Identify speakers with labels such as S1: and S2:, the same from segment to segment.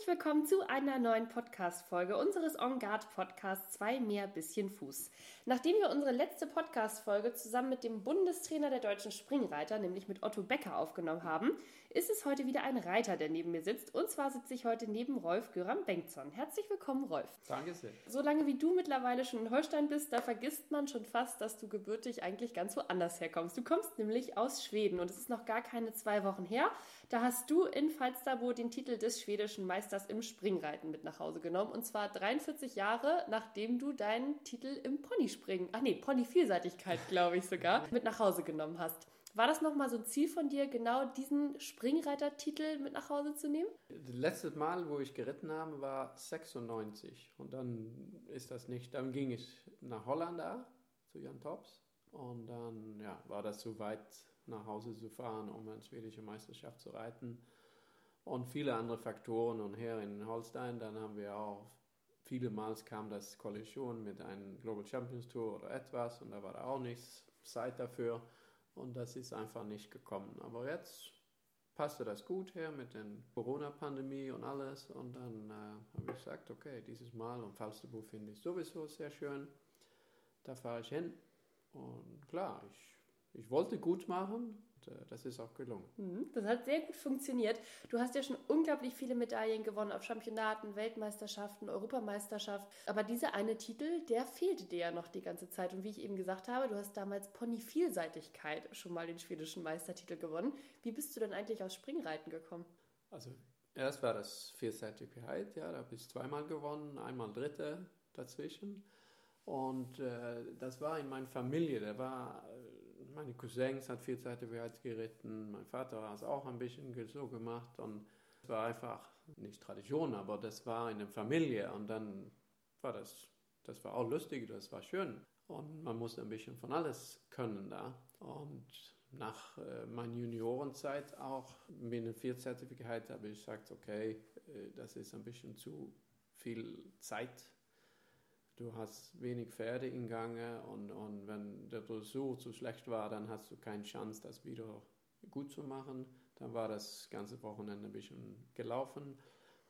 S1: Herzlich willkommen zu einer neuen Podcast-Folge unseres On Guard Podcasts Zwei mehr bisschen Fuß. Nachdem wir unsere letzte Podcast-Folge zusammen mit dem Bundestrainer der deutschen Springreiter, nämlich mit Otto Becker, aufgenommen haben, ist es heute wieder ein Reiter, der neben mir sitzt. Und zwar sitze ich heute neben Rolf Göran Bengtson. Herzlich willkommen, Rolf.
S2: Danke sehr.
S1: Solange wie du mittlerweile schon in Holstein bist, da vergisst man schon fast, dass du gebürtig eigentlich ganz woanders herkommst. Du kommst nämlich aus Schweden und es ist noch gar keine zwei Wochen her. Da hast du in Falsterbo den Titel des schwedischen schwedischen Meisters im Springreiten mit nach Hause genommen. Und zwar 43 Jahre, nachdem du deinen Titel im Ponyspringen, ach nee, Ponyvielseitigkeit, glaube ich sogar, mit nach Hause genommen hast. War das nochmal so ein Ziel von dir, genau diesen Springreitertitel mit nach Hause zu nehmen?
S2: Das letzte Mal, wo ich geritten habe, war 96. Und dann ist das nicht, dann ging ich nach Holland da, zu Jan Tops. Und dann ja, war das zu weit, nach Hause zu fahren, um eine schwedische Meisterschaft zu reiten und viele andere Faktoren. Und hier in Holstein, dann haben wir auch, viele Mal kam das Koalition mit einem Global Champions Tour oder etwas und da war auch nichts Zeit dafür und das ist einfach nicht gekommen. Aber jetzt passte das gut her mit der Corona-Pandemie und alles und dann äh, habe ich gesagt, okay, dieses Mal und Falsterbo finde ich sowieso sehr schön, da fahre ich hin und klar, ich, ich wollte gut machen, und, äh, das ist auch gelungen.
S1: Mhm, das hat sehr gut funktioniert. Du hast ja schon unglaublich viele Medaillen gewonnen auf Championaten, Weltmeisterschaften, Europameisterschaft. Aber dieser eine Titel, der fehlte dir ja noch die ganze Zeit. Und wie ich eben gesagt habe, du hast damals Pony-Vielseitigkeit schon mal den schwedischen Meistertitel gewonnen. Wie bist du denn eigentlich aus Springreiten gekommen?
S2: Also erst war das Vielseitigkeit, ja, da habe ich zweimal gewonnen, einmal Dritte dazwischen. Und äh, das war in meiner Familie. Da war, äh, meine Cousins hat Vielseitigkeit geritten, mein Vater hat es auch ein bisschen so gemacht. Und es war einfach nicht Tradition, aber das war in der Familie. Und dann war das, das war auch lustig, das war schön. Und man musste ein bisschen von alles können da. Und nach äh, meiner Juniorenzeit auch mit einem Vierzertifikat habe ich gesagt, okay, äh, das ist ein bisschen zu viel Zeit du hast wenig Pferde in Gange und, und wenn der Dressur zu schlecht war, dann hast du keine Chance, das wieder gut zu machen. Dann war das ganze Wochenende ein bisschen gelaufen.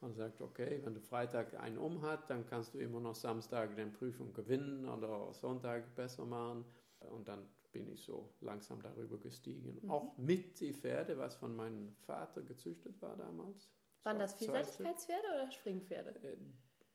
S2: Man sagt, okay, wenn du Freitag einen um hat, dann kannst du immer noch Samstag die Prüfung gewinnen oder Sonntag besser machen. Und dann bin ich so langsam darüber gestiegen. Mhm. Auch mit die Pferde, was von meinem Vater gezüchtet war damals.
S1: Waren das Vielseitigkeitspferde oder Springpferde? Äh,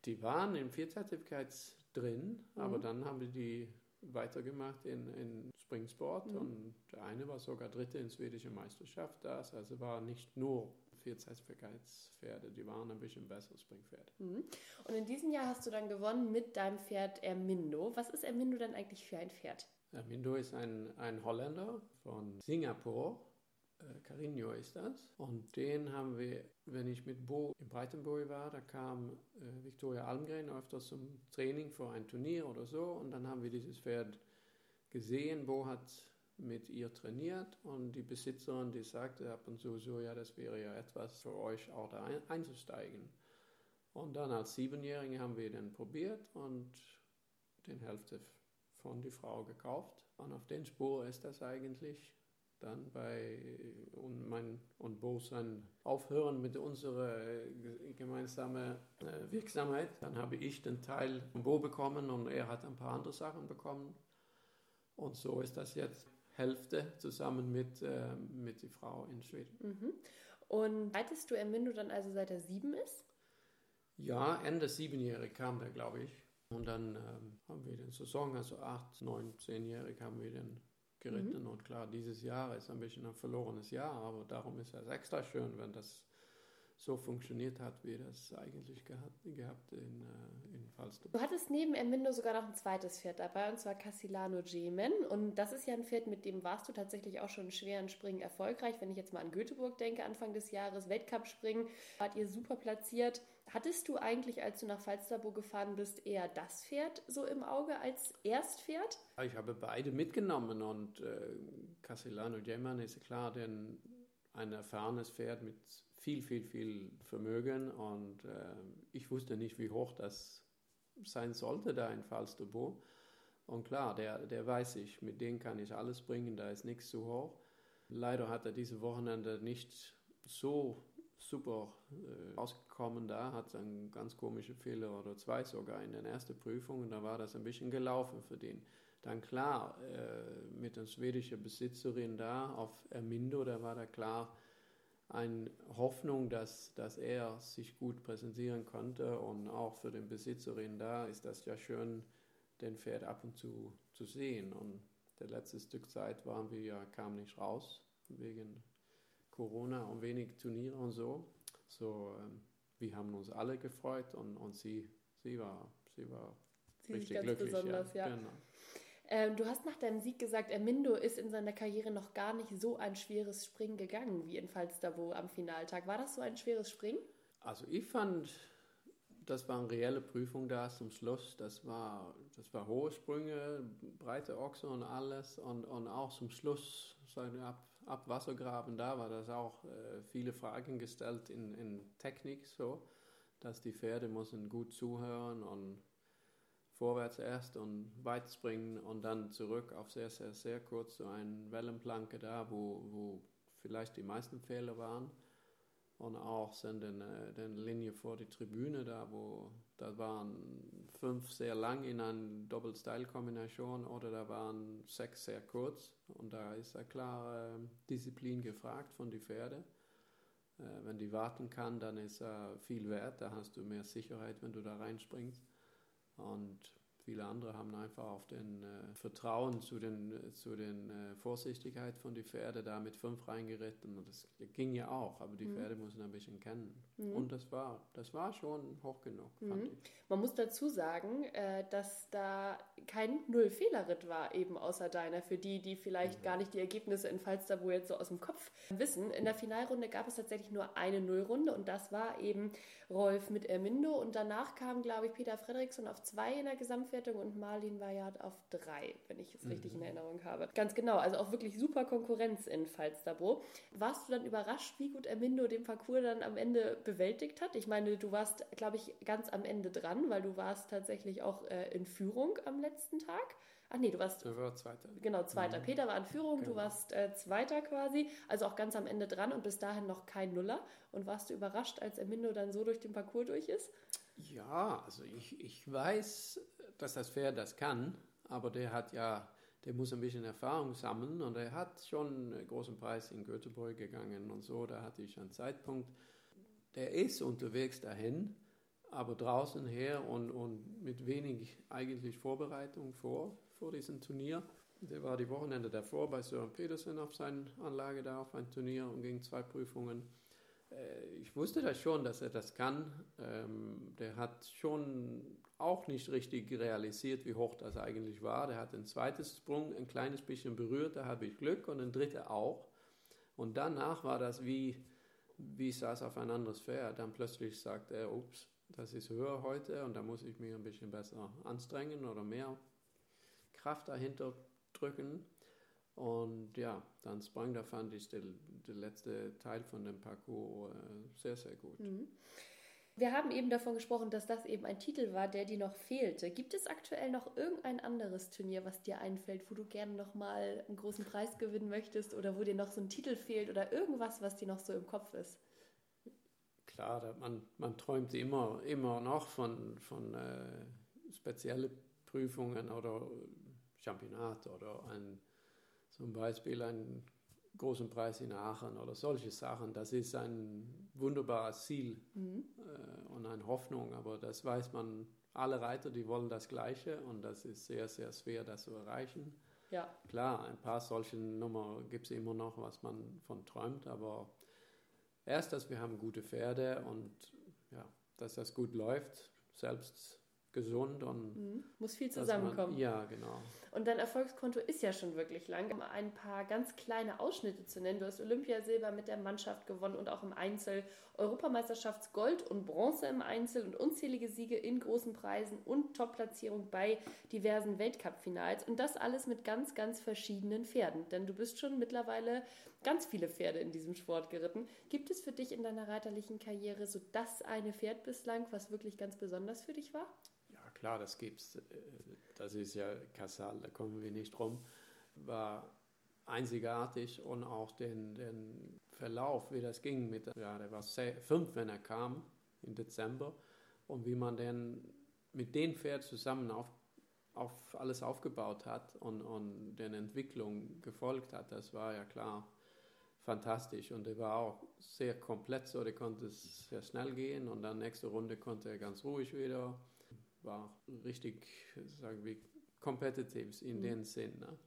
S2: die waren im Vierzeitigkeits drin, mhm. aber dann haben wir die weitergemacht in, in Springsport mhm. und der eine war sogar Dritte in schwedischer Meisterschaft. Das also war nicht nur Vierzeitigkeitspferde, die waren ein bisschen bessere Springpferde.
S1: Mhm. Und in diesem Jahr hast du dann gewonnen mit deinem Pferd Ermindo. Was ist Ermindo denn eigentlich für ein Pferd?
S2: Ermindo ist ein, ein Holländer von Singapur äh, Carino ist das. Und den haben wir, wenn ich mit Bo in Breitenburg war, da kam äh, Victoria Almgren öfters zum Training für ein Turnier oder so. Und dann haben wir dieses Pferd gesehen. Bo hat mit ihr trainiert und die Besitzerin, die sagte ab und zu so, ja, das wäre ja etwas für euch auch da ein, einzusteigen. Und dann als Siebenjährige haben wir den probiert und den Hälfte von die Frau gekauft. Und auf den Spur ist das eigentlich dann bei und mein und Bo sein Aufhören mit unserer äh, gemeinsamen äh, Wirksamkeit. Dann habe ich den Teil von Bo bekommen und er hat ein paar andere Sachen bekommen. Und so ist das jetzt Hälfte zusammen mit, äh, mit der Frau in Schweden.
S1: Mhm. Und reitest du Ermindo dann also seit er sieben ist?
S2: Ja, Ende siebenjährig kam der, glaube ich. Und dann ähm, haben wir den Saison, also acht, neun, zehnjährig haben wir den geritten. Mhm. Und klar, dieses Jahr ist ein bisschen ein verlorenes Jahr, aber darum ist es extra schön, wenn das so funktioniert hat, wie das eigentlich gehabt, gehabt in, äh, in Falsterbo.
S1: Du hattest neben Ermindo sogar noch ein zweites Pferd dabei, und zwar Casilano Gemen. Und das ist ja ein Pferd, mit dem warst du tatsächlich auch schon in schweren Springen erfolgreich. Wenn ich jetzt mal an Göteborg denke, Anfang des Jahres, Weltcup-Springen, wart ihr super platziert. Hattest du eigentlich, als du nach Falsterbo gefahren bist, eher das Pferd so im Auge als Erstpferd?
S2: Ich habe beide mitgenommen und äh, Casilano Gemen ist klar, denn ein erfahrenes Pferd mit viel, viel, viel Vermögen und äh, ich wusste nicht, wie hoch das sein sollte da in Falsterbo. Und klar, der, der weiß ich, mit dem kann ich alles bringen, da ist nichts zu hoch. Leider hat er diese Wochenende nicht so super äh, rausgekommen da, hat einen ganz komischen Fehler oder zwei sogar in den ersten Prüfungen, da war das ein bisschen gelaufen für den. Dann klar, äh, mit der schwedischen Besitzerin da auf Ermindo, da war da klar eine Hoffnung, dass, dass er sich gut präsentieren konnte und auch für den Besitzerin da ist das ja schön, den Pferd ab und zu zu sehen. Und der letzte Stück Zeit waren wir ja, kam nicht raus wegen Corona und wenig Turniere und so. So, ähm, wir haben uns alle gefreut und, und sie, sie war, sie war sie richtig ganz glücklich.
S1: Besonders, ja. ja. Genau. Ähm, du hast nach deinem Sieg gesagt, Ermindo ist in seiner Karriere noch gar nicht so ein schweres Springen gegangen wie in Falsterbo am Finaltag. War das so ein schweres Springen?
S2: Also ich fand, das war eine reelle Prüfung da zum Schluss. Das war, das war hohe Sprünge, breite Ochse und alles. Und, und auch zum Schluss, ab, ab Wassergraben da, war das auch äh, viele Fragen gestellt in, in Technik so, dass die Pferde müssen gut zuhören und vorwärts erst und weit springen und dann zurück auf sehr, sehr, sehr kurz so eine Wellenplanke da, wo, wo vielleicht die meisten Fehler waren. Und auch sind in äh, der Linie vor die Tribüne da, wo da waren fünf sehr lang in einer Doppel-Style-Kombination oder da waren sechs sehr kurz. Und da ist ja klar äh, Disziplin gefragt von den Pferden. Äh, wenn die warten kann, dann ist er viel wert, da hast du mehr Sicherheit, wenn du da reinspringst. Und viele andere haben einfach auf den äh, Vertrauen zu den, zu den äh, Vorsichtigkeit von den Pferden da mit fünf reingeritten. Und das ging ja auch, aber die mhm. Pferde müssen ein bisschen kennen. Mhm. Und das war, das war schon hoch genug, mhm.
S1: Man muss dazu sagen, äh, dass da kein Null-Fehler-Ritt war, eben außer deiner, für die, die vielleicht mhm. gar nicht die Ergebnisse in Falsterbo jetzt so aus dem Kopf wissen. In der Finalrunde gab es tatsächlich nur eine Nullrunde und das war eben Rolf mit Ermindo und danach kam, glaube ich, Peter Fredriksson auf zwei in der Gesamtwertung und Marlin Bayard auf drei, wenn ich es mhm. richtig in Erinnerung habe. Ganz genau, also auch wirklich super Konkurrenz in Falsterbo. Warst du dann überrascht, wie gut Ermindo den Parcours dann am Ende bewältigt hat? Ich meine, du warst, glaube ich, ganz am Ende dran, weil du warst tatsächlich auch äh, in Führung am letzten Tag. Ach nee, du warst.
S2: Du warst Zweiter.
S1: Genau, Zweiter. Mhm. Peter war in Führung, genau. du warst äh, Zweiter quasi, also auch ganz am Ende dran und bis dahin noch kein Nuller. Und warst du überrascht, als Ermindo dann so durch den Parcours durch ist?
S2: Ja, also ich, ich weiß, dass das Pferd das kann, aber der hat ja, der muss ein bisschen Erfahrung sammeln und er hat schon einen großen Preis in Göteborg gegangen und so, da hatte ich einen Zeitpunkt. Der ist unterwegs dahin, aber draußen her und, und mit wenig eigentlich Vorbereitung vor vor diesem Turnier. Der war die Wochenende davor bei Sören Petersen auf seiner Anlage da auf ein Turnier und ging zwei Prüfungen. Äh, ich wusste das schon, dass er das kann. Ähm, der hat schon auch nicht richtig realisiert, wie hoch das eigentlich war. Der hat einen zweiten Sprung ein kleines bisschen berührt, da habe ich Glück und ein dritter auch. Und danach war das wie, wie ich saß auf ein anderes Pferd. Dann plötzlich sagt er, ups, das ist höher heute und da muss ich mich ein bisschen besser anstrengen oder mehr Kraft dahinter drücken. Und ja, dann sprang, da fand ich der, der letzte Teil von dem Parcours äh, sehr, sehr gut. Mhm.
S1: Wir haben eben davon gesprochen, dass das eben ein Titel war, der dir noch fehlte. Gibt es aktuell noch irgendein anderes Turnier, was dir einfällt, wo du gerne noch mal einen großen Preis gewinnen möchtest oder wo dir noch so ein Titel fehlt oder irgendwas, was dir noch so im Kopf ist?
S2: Klar, man, man träumt immer, immer noch von, von äh, speziellen Prüfungen oder Championat oder ein, zum Beispiel einen großen Preis in Aachen oder solche Sachen. Das ist ein wunderbares Ziel mhm. äh, und eine Hoffnung, aber das weiß man, alle Reiter, die wollen das Gleiche und das ist sehr, sehr schwer, das zu erreichen. Ja. Klar, ein paar solche Nummern gibt es immer noch, was man von träumt, aber erst, dass wir haben gute Pferde und ja, dass das gut läuft, selbst gesund und
S1: mhm. muss viel zusammenkommen.
S2: Man, ja, genau.
S1: Und dein Erfolgskonto ist ja schon wirklich lang. Um ein paar ganz kleine Ausschnitte zu nennen, du hast Olympiasilber mit der Mannschaft gewonnen und auch im Einzel, Europameisterschaftsgold und Bronze im Einzel und unzählige Siege in großen Preisen und Topplatzierung bei diversen Weltcup-Finals und das alles mit ganz, ganz verschiedenen Pferden. Denn du bist schon mittlerweile ganz viele Pferde in diesem Sport geritten. Gibt es für dich in deiner reiterlichen Karriere so das eine Pferd bislang, was wirklich ganz besonders für dich war?
S2: Klar, das gibt's. Äh, das ist ja Kassal, da kommen wir nicht drum. War einzigartig und auch den, den Verlauf, wie das ging mit, ja, der war fünf, wenn er kam im Dezember und wie man dann mit dem Pferd zusammen auf, auf alles aufgebaut hat und, und der Entwicklung gefolgt hat, das war ja klar fantastisch und er war auch sehr komplett so, der konnte sehr schnell gehen und dann nächste Runde konnte er ganz ruhig wieder, war richtig, sagen wir, competitive in mhm. dem Sinn. Ne?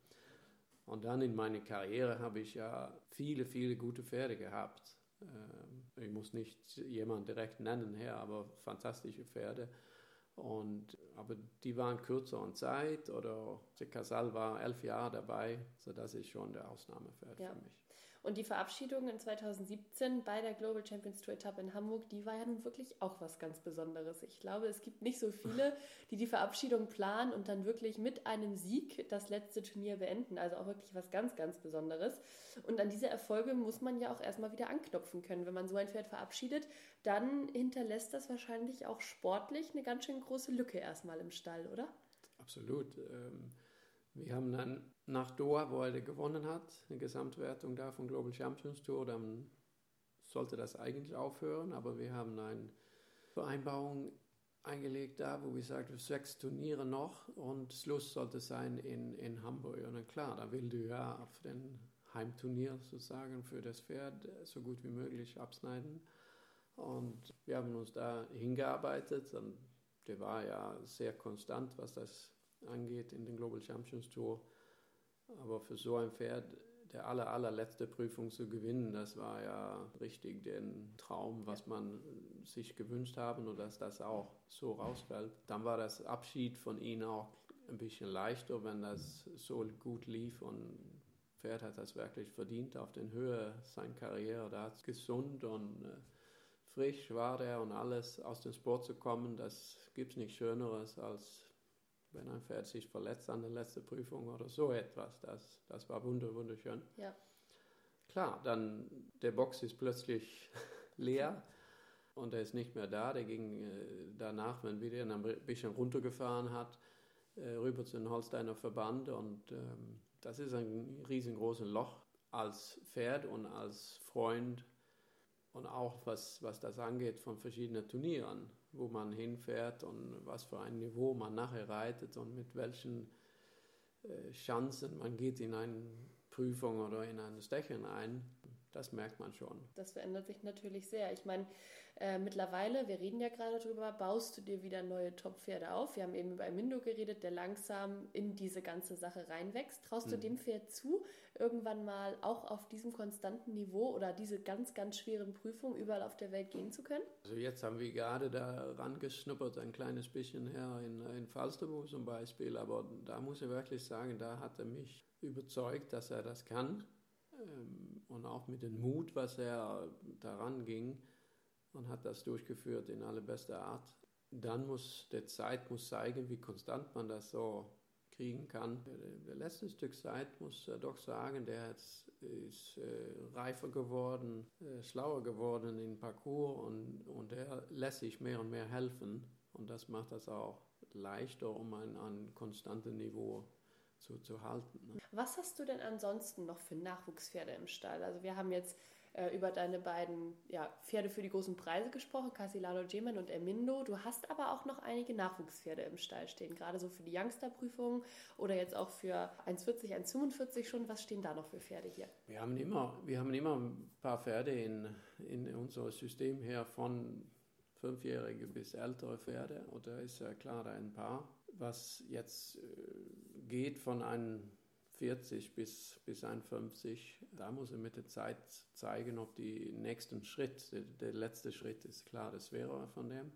S2: Und dann in meiner Karriere habe ich ja viele, viele gute Pferde gehabt. Ähm, ich muss nicht jemanden direkt nennen her, aber fantastische Pferde. Und, aber die waren kürzer in Zeit oder der Casal war elf Jahre dabei, so das ist schon der Ausnahmepferd ja. für mich.
S1: Und die Verabschiedung in 2017 bei der Global Champions Tour Etappe in Hamburg, die war ja nun wirklich auch was ganz Besonderes. Ich glaube, es gibt nicht so viele, die die Verabschiedung planen und dann wirklich mit einem Sieg das letzte Turnier beenden. Also auch wirklich was ganz, ganz Besonderes. Und an diese Erfolge muss man ja auch erstmal wieder anknopfen können. Wenn man so ein Pferd verabschiedet, dann hinterlässt das wahrscheinlich auch sportlich eine ganz schön große Lücke erstmal im Stall, oder?
S2: Absolut. Ähm wir haben dann nach Doha, wo er gewonnen hat, eine Gesamtwertung da von Global Champions Tour, dann sollte das eigentlich aufhören, aber wir haben eine Vereinbarung eingelegt da, wo wir sagten, sechs Turniere noch und Schluss sollte sein in, in Hamburg. Und dann klar, da will du ja auf den Heimturnier sozusagen für das Pferd so gut wie möglich abschneiden. Und wir haben uns da hingearbeitet und der war ja sehr konstant, was das angeht in den Global Champions Tour. Aber für so ein Pferd, der aller, allerletzte Prüfung zu gewinnen, das war ja richtig der Traum, was man sich gewünscht haben und dass das auch so rausfällt. Dann war das Abschied von ihm auch ein bisschen leichter, wenn das so gut lief und Pferd hat das wirklich verdient auf den Höhe seiner Karriere. Da hat gesund und äh, frisch war der und alles aus dem Sport zu kommen, das gibt es nicht Schöneres als wenn ein Pferd sich verletzt an der letzten Prüfung oder so etwas. Das, das war wunderschön.
S1: Ja.
S2: Klar, dann der Box ist plötzlich leer und er ist nicht mehr da. Der ging äh, danach, wenn wieder ein bisschen runtergefahren hat, äh, rüber zu den Holsteiner Verband und ähm, das ist ein riesengroßes Loch als Pferd und als Freund und auch was, was das angeht von verschiedenen Turnieren wo man hinfährt und was für ein Niveau man nachher reitet und mit welchen äh, Chancen man geht in eine Prüfung oder in ein Stechen ein. Das merkt man schon.
S1: Das verändert sich natürlich sehr. Ich meine, äh, mittlerweile, wir reden ja gerade darüber, baust du dir wieder neue Top-Pferde auf. Wir haben eben über Mindo geredet, der langsam in diese ganze Sache reinwächst. Traust mhm. du dem Pferd zu, irgendwann mal auch auf diesem konstanten Niveau oder diese ganz, ganz schweren Prüfungen überall auf der Welt gehen zu können?
S2: Also jetzt haben wir gerade da rangeschnuppert, ein kleines bisschen her in, in Falsterbo zum Beispiel, aber da muss ich wirklich sagen, da hat er mich überzeugt, dass er das kann ähm, und auch mit dem Mut, was er daran ging und hat das durchgeführt in allerbester Art. Dann muss der Zeit muss zeigen, wie konstant man das so kriegen kann. Der letzte Stück Zeit muss er doch sagen, der ist äh, reifer geworden, äh, schlauer geworden im Parcours und, und der lässt sich mehr und mehr helfen. Und das macht das auch leichter, um ein, ein konstantes Niveau zu, zu halten. Ne?
S1: Was hast du denn ansonsten noch für Nachwuchspferde im Stall? Also wir haben jetzt äh, über deine beiden ja, Pferde für die großen Preise gesprochen, Casilano Geman und Ermindo. Du hast aber auch noch einige Nachwuchspferde im Stall stehen, gerade so für die Youngster-Prüfungen oder jetzt auch für 1,40, 1,45 schon. Was stehen da noch für Pferde hier?
S2: Wir haben immer, wir haben immer ein paar Pferde in, in unserem System her von fünfjährige bis ältere Pferde. Oder ist ja klar ein paar. Was jetzt äh, geht von einem 40 bis, bis 51. Da muss er mit der Zeit zeigen, ob die nächsten Schritt, der, der letzte Schritt ist klar, das wäre von dem.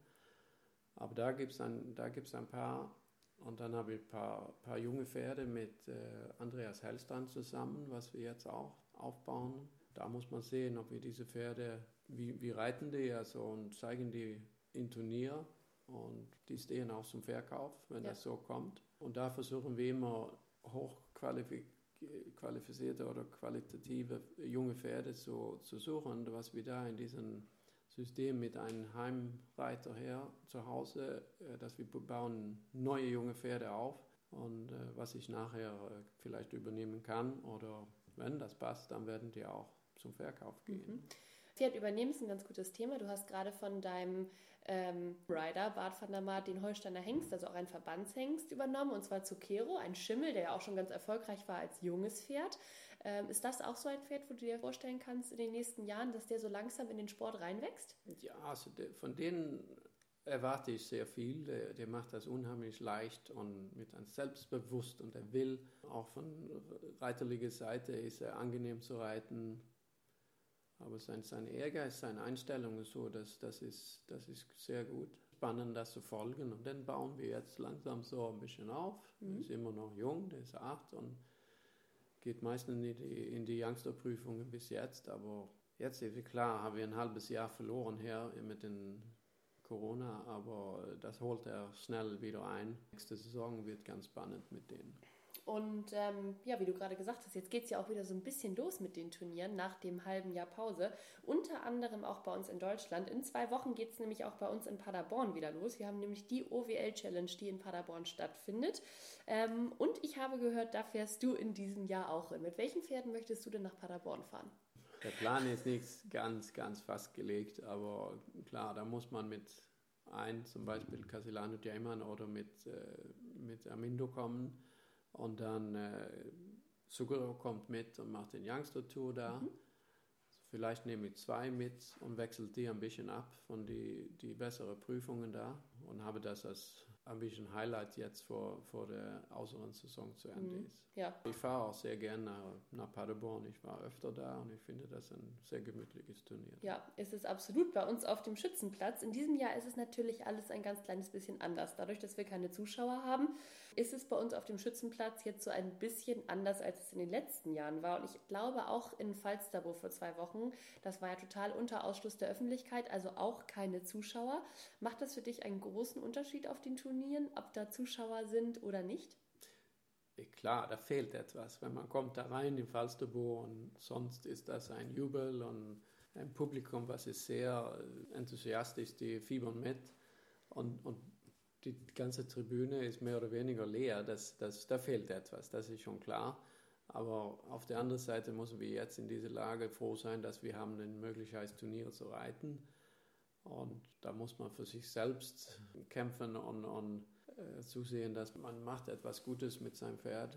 S2: Aber da gibt es ein, ein paar. Und dann habe ich ein paar, paar junge Pferde mit äh, Andreas Hellstrand zusammen, was wir jetzt auch aufbauen. Da muss man sehen, ob wir diese Pferde, wie, wie reiten die also und zeigen die in Turnier und die stehen auch zum Verkauf, wenn ja. das so kommt. Und da versuchen wir immer hochqualifizierte oder qualitative junge Pferde zu, zu suchen, was wir da in diesem System mit einem Heimreiter her zu Hause, äh, dass wir bauen neue junge Pferde auf und äh, was ich nachher äh, vielleicht übernehmen kann oder wenn das passt, dann werden die auch zum Verkauf gehen. Mhm.
S1: Pferd übernehmen ist ein ganz gutes Thema. Du hast gerade von deinem ähm, Rider, Bart van der Maat, den Holsteiner Hengst, also auch ein Verbandshengst, übernommen, und zwar Zucchero, ein Schimmel, der ja auch schon ganz erfolgreich war als junges Pferd. Ähm, ist das auch so ein Pferd, wo du dir vorstellen kannst in den nächsten Jahren, dass der so langsam in den Sport reinwächst?
S2: Ja, also de, von denen erwarte ich sehr viel. Der, der, macht das unheimlich leicht und mit einem Selbstbewusst und er will. Auch von reiterlicher Seite ist er angenehm zu reiten. Aber sein, sein Ehrgeiz, seine Einstellung ist so, dass, das, ist, das ist sehr gut. Spannend, das zu folgen. Und dann bauen wir jetzt langsam so ein bisschen auf. Mhm. Er ist immer noch jung, der ist acht und geht meistens in die, in die Youngsterprüfungen bis jetzt. Aber jetzt ist klar, haben wir ein halbes Jahr verloren her mit den Corona, aber das holt er schnell wieder ein. Nächste Saison wird ganz spannend mit denen.
S1: Und ähm, ja, wie du gerade gesagt hast, jetzt geht es ja auch wieder so ein bisschen los mit den Turnieren nach dem halben Jahr Pause. Unter anderem auch bei uns in Deutschland. In zwei Wochen geht es nämlich auch bei uns in Paderborn wieder los. Wir haben nämlich die OWL Challenge, die in Paderborn stattfindet. Ähm, und ich habe gehört, da fährst du in diesem Jahr auch hin. Mit welchen Pferden möchtest du denn nach Paderborn fahren?
S2: Der Plan ist nicht ganz, ganz festgelegt, aber klar, da muss man mit ein, zum Beispiel Casilano Diamond oder mit, äh, mit Amindo kommen. Und dann äh, Suguro kommt mit und macht den Youngster-Tour da. Mhm. Vielleicht nehme ich zwei mit und wechsle die ein bisschen ab von die, die besseren Prüfungen da und habe das als ein bisschen Highlight jetzt vor, vor der Auslandssaison zu Ende mhm. ist. Ja. Ich fahre auch sehr gerne nach, nach Paderborn. Ich war öfter da und ich finde das ein sehr gemütliches Turnier.
S1: Ja, ist es absolut bei uns auf dem Schützenplatz. In diesem Jahr ist es natürlich alles ein ganz kleines bisschen anders. Dadurch, dass wir keine Zuschauer haben, ist es bei uns auf dem Schützenplatz jetzt so ein bisschen anders, als es in den letzten Jahren war. Und ich glaube auch in Falsterbo vor zwei Wochen, das war ja total unter Ausschluss der Öffentlichkeit, also auch keine Zuschauer. Macht das für dich einen großen Unterschied auf den Turnieren, ob da Zuschauer sind oder nicht?
S2: Klar, da fehlt etwas. Wenn man kommt da rein in Falsterbo und sonst ist das ein Jubel und ein Publikum, was ist sehr enthusiastisch, die fiebern mit. Und, und die ganze Tribüne ist mehr oder weniger leer. Das, das, da fehlt etwas, das ist schon klar. Aber auf der anderen Seite müssen wir jetzt in dieser Lage froh sein, dass wir haben eine Möglichkeit, Turniere zu reiten. Und da muss man für sich selbst kämpfen und, und äh, zusehen, dass man macht etwas Gutes mit seinem Pferd.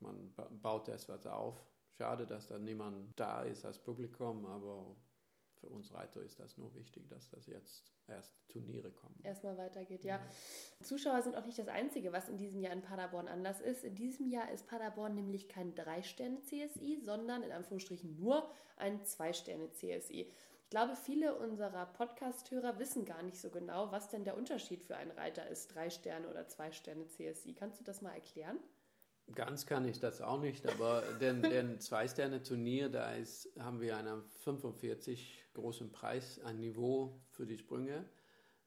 S2: Man baut etwas auf. Schade, dass da niemand da ist als Publikum, aber für uns Reiter ist das nur wichtig, dass das jetzt erst Turniere kommen.
S1: Erstmal weitergeht, ja. ja. Zuschauer sind auch nicht das Einzige, was in diesem Jahr in Paderborn anders ist. In diesem Jahr ist Paderborn nämlich kein Drei-Sterne-CSI, sondern in Anführungsstrichen nur ein Zwei-Sterne-CSI. Ich glaube, viele unserer Podcast-Hörer wissen gar nicht so genau, was denn der Unterschied für einen Reiter ist, Drei Sterne oder Zwei Sterne CSI. Kannst du das mal erklären?
S2: Ganz kann ich das auch nicht, aber den, den Zwei-Sterne-Turnier, da ist, haben wir einen 45 großen Preis, ein Niveau für die Sprünge.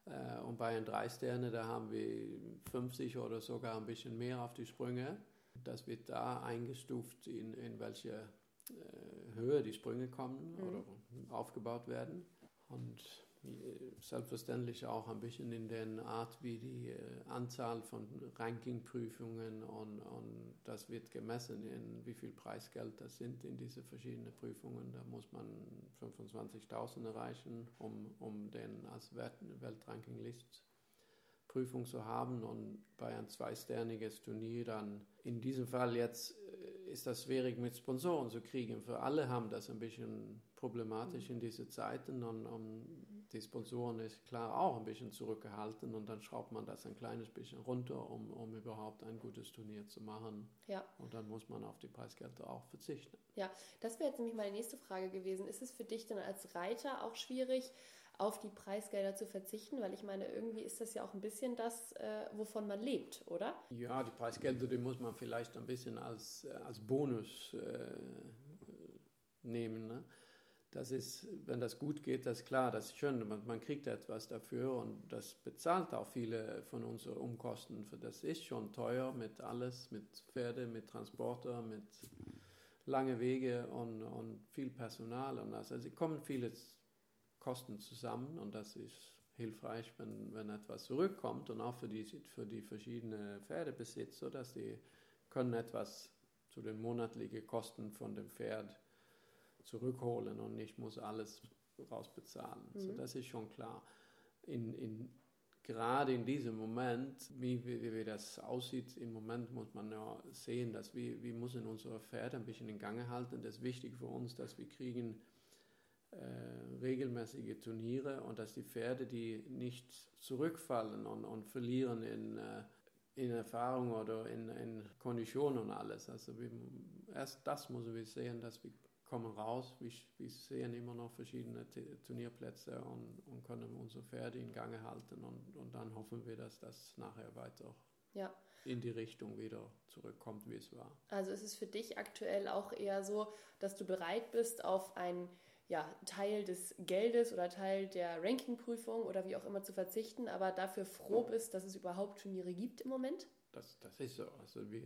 S2: Äh, und bei den Drei Sterne, da haben wir 50 oder sogar ein bisschen mehr auf die Sprünge. Das wird da eingestuft, in, in welche äh, Höhe die Sprünge kommen mhm. oder aufgebaut werden. Und selbstverständlich auch ein bisschen in der Art, wie die äh, Anzahl von Rankingprüfungen und, und das wird gemessen, in wie viel Preisgeld das sind in diese verschiedenen Prüfungen. Da muss man 25.000 erreichen, um, um den als Weltrankinglist Prüfung zu haben und bei ein zweisterniges Turnier dann in diesem Fall jetzt äh, ist das schwierig mit Sponsoren zu kriegen. Für alle haben das ein bisschen problematisch in diese Zeiten und um, die Sponsoren ist klar auch ein bisschen zurückgehalten und dann schraubt man das ein kleines bisschen runter, um, um überhaupt ein gutes Turnier zu machen. Ja. Und dann muss man auf die Preisgelder auch verzichten.
S1: Ja, das wäre jetzt nämlich meine nächste Frage gewesen. Ist es für dich dann als Reiter auch schwierig, auf die Preisgelder zu verzichten? Weil ich meine, irgendwie ist das ja auch ein bisschen das, äh, wovon man lebt, oder?
S2: Ja, die Preisgelder, die muss man vielleicht ein bisschen als, äh, als Bonus äh, nehmen. Ne? Das ist, wenn das gut geht, das ist klar, das ist schön, man, man, kriegt etwas dafür und das bezahlt auch viele von unseren Umkosten. Das ist schon teuer mit alles, mit Pferde, mit Transporter, mit lange Wege und, und viel Personal und das. Also kommen viele Kosten zusammen und das ist hilfreich, wenn, wenn etwas zurückkommt und auch für die, für die verschiedenen Pferdebesitzer, dass die können etwas zu den monatlichen Kosten von dem Pferd zurückholen und ich muss alles rausbezahlen. Mhm. So, das ist schon klar. In, in, gerade in diesem Moment, wie, wie, wie, das aussieht, im Moment muss man ja sehen, dass wir, wir müssen unsere Pferde ein bisschen in Gange halten. Das ist wichtig für uns, dass wir kriegen äh, regelmäßige Turniere und dass die Pferde, die nicht zurückfallen und, und verlieren in, äh, in Erfahrung oder in, in Kondition und alles. Also wir, erst das müssen wir sehen, dass wir kommen raus, wir, wir sehen immer noch verschiedene Turnierplätze und, und können unsere Pferde in Gange halten und, und dann hoffen wir, dass das nachher weiter ja. in die Richtung wieder zurückkommt, wie es war.
S1: Also ist es für dich aktuell auch eher so, dass du bereit bist, auf einen ja, Teil des Geldes oder Teil der Rankingprüfung oder wie auch immer zu verzichten, aber dafür froh bist, dass es überhaupt Turniere gibt im Moment?
S2: Das, das ist so. Also wir,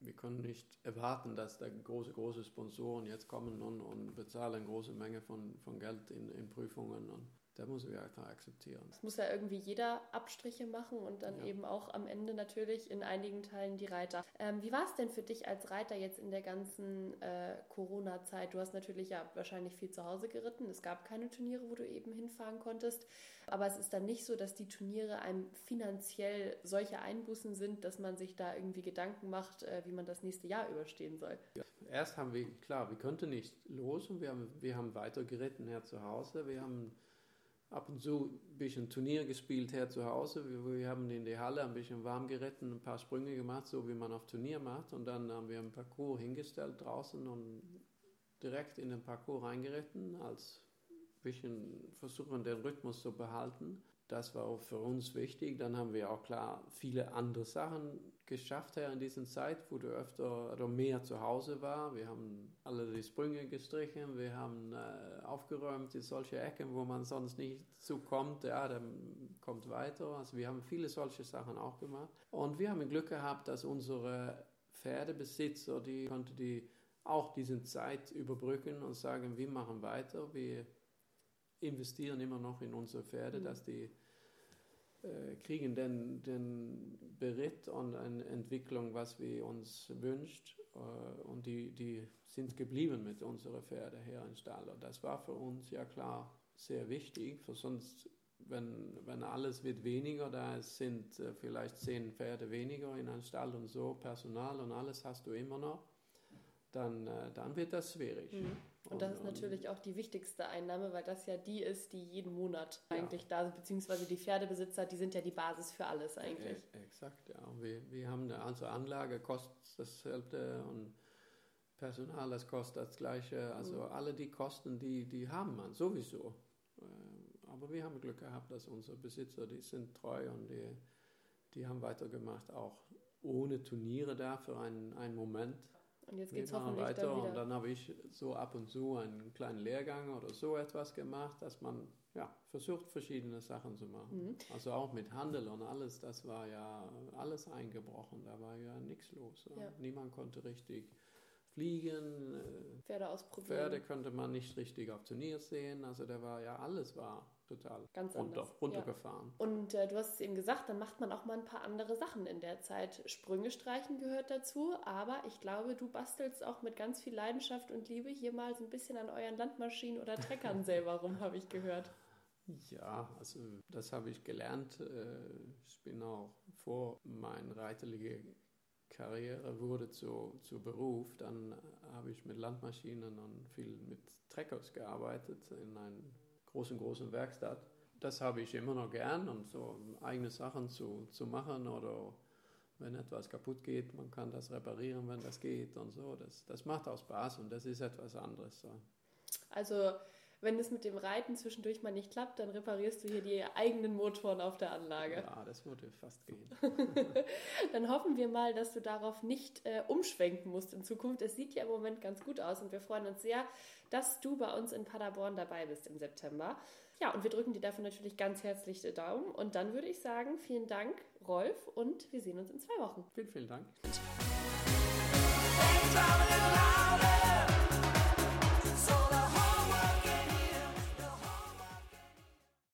S2: wir können nicht erwarten, dass da große, große Sponsoren jetzt kommen und, und bezahlen große Menge von, von Geld in, in Prüfungen. Und da muss wir einfach akzeptieren.
S1: Es muss ja irgendwie jeder Abstriche machen und dann ja. eben auch am Ende natürlich in einigen Teilen die Reiter. Ähm, wie war es denn für dich als Reiter jetzt in der ganzen äh, Corona-Zeit? Du hast natürlich ja wahrscheinlich viel zu Hause geritten. Es gab keine Turniere, wo du eben hinfahren konntest. Aber es ist dann nicht so, dass die Turniere einem finanziell solche Einbußen sind, dass man sich da irgendwie Gedanken macht, äh, wie man das nächste Jahr überstehen soll.
S2: Ja. Erst haben wir, klar, wir konnten nicht los und wir haben, wir haben weiter geritten hier zu Hause. Wir haben ab und zu ein bisschen Turnier gespielt her zu Hause. Wir, wir, haben in der Halle ein bisschen warm geritten, ein paar Sprünge gemacht, so wie man auf Turnier macht. Und dann haben wir ein Parcours hingestellt draußen und direkt in den Parcours reingeritten, als bisschen versuchen, den Rhythmus zu behalten. Das war für uns wichtig. Dann haben wir auch klar viele andere Sachen geschafft her in dieser Zeit, wo du öfter oder mehr zu Hause war. Wir haben alle die Sprünge gestrichen, wir haben äh, aufgeräumt in solche Ecken, wo man sonst nicht zukommt. Ja, dann kommt weiter. Also wir haben viele solche Sachen auch gemacht. Und wir haben Glück gehabt, dass unsere Pferdebesitzer, die konnten die auch diese Zeit überbrücken und sagen, wir machen weiter, wir investieren immer noch in unsere Pferde, mhm. dass die äh, kriegen den, den Beritt und eine Entwicklung, was wir uns wünscht. Äh, und die, die sind geblieben mit unseren Pferden hier in Stall. Und das war für uns ja klar sehr wichtig, für sonst, wenn, wenn alles wird weniger, da sind äh, vielleicht zehn Pferde weniger in einem Stall und so, Personal und alles hast du immer noch, dann, äh, dann wird das schwierig. Mhm.
S1: Und das ist natürlich auch die wichtigste Einnahme, weil das ja die ist, die jeden Monat eigentlich ja. da sind, beziehungsweise die Pferdebesitzer, die sind ja die Basis für alles eigentlich.
S2: E exakt, ja. Wir, wir haben eine also Anlage, kostet dasselbe und Personal, das kostet das gleiche. Also mhm. alle die Kosten, die, die haben man sowieso. Äh, aber wir haben Glück gehabt, dass unsere Besitzer, die sind treu und die, die haben weitergemacht, auch ohne Turniere da für einen, einen Moment.
S1: Und jetzt geht es hoffentlich
S2: weiter. Dann wieder. Und dann habe ich so ab und zu einen kleinen Lehrgang oder so etwas gemacht, dass man ja, versucht, verschiedene Sachen zu machen. Mhm. Also auch mit Handel und alles, das war ja alles eingebrochen. Da war ja nichts los. Ja. Niemand konnte richtig fliegen.
S1: Äh, Pferde ausprobieren.
S2: Pferde konnte man nicht richtig auf Turnier sehen. Also da war ja alles war total Ganz runter, runtergefahren.
S1: Ja. Und äh, du hast es eben gesagt, dann macht man auch mal ein paar andere Sachen in der Zeit. Sprünge streichen gehört dazu, aber ich glaube, du bastelst auch mit ganz viel Leidenschaft und Liebe hier mal so ein bisschen an euren Landmaschinen oder Treckern selber rum, habe ich gehört.
S2: Ja, also das habe ich gelernt. Äh, ich bin auch vor meiner reiterlichen Karriere wurde zu, zu Beruf, dann habe ich mit Landmaschinen und viel mit Treckers gearbeitet in einem großen, großen Werkstatt. Das habe ich immer noch gern und so eigene Sachen zu, zu machen oder wenn etwas kaputt geht, man kann das reparieren, wenn das geht und so. Das, das macht auch Spaß und das ist etwas anderes. So.
S1: Also wenn es mit dem Reiten zwischendurch mal nicht klappt, dann reparierst du hier die eigenen Motoren auf der Anlage.
S2: Ja, das würde fast gehen.
S1: dann hoffen wir mal, dass du darauf nicht äh, umschwenken musst in Zukunft. Es sieht ja im Moment ganz gut aus und wir freuen uns sehr, dass du bei uns in Paderborn dabei bist im September. Ja, und wir drücken dir dafür natürlich ganz herzlich die Daumen. Und dann würde ich sagen, vielen Dank, Rolf, und wir sehen uns in zwei Wochen.
S2: Vielen, vielen Dank.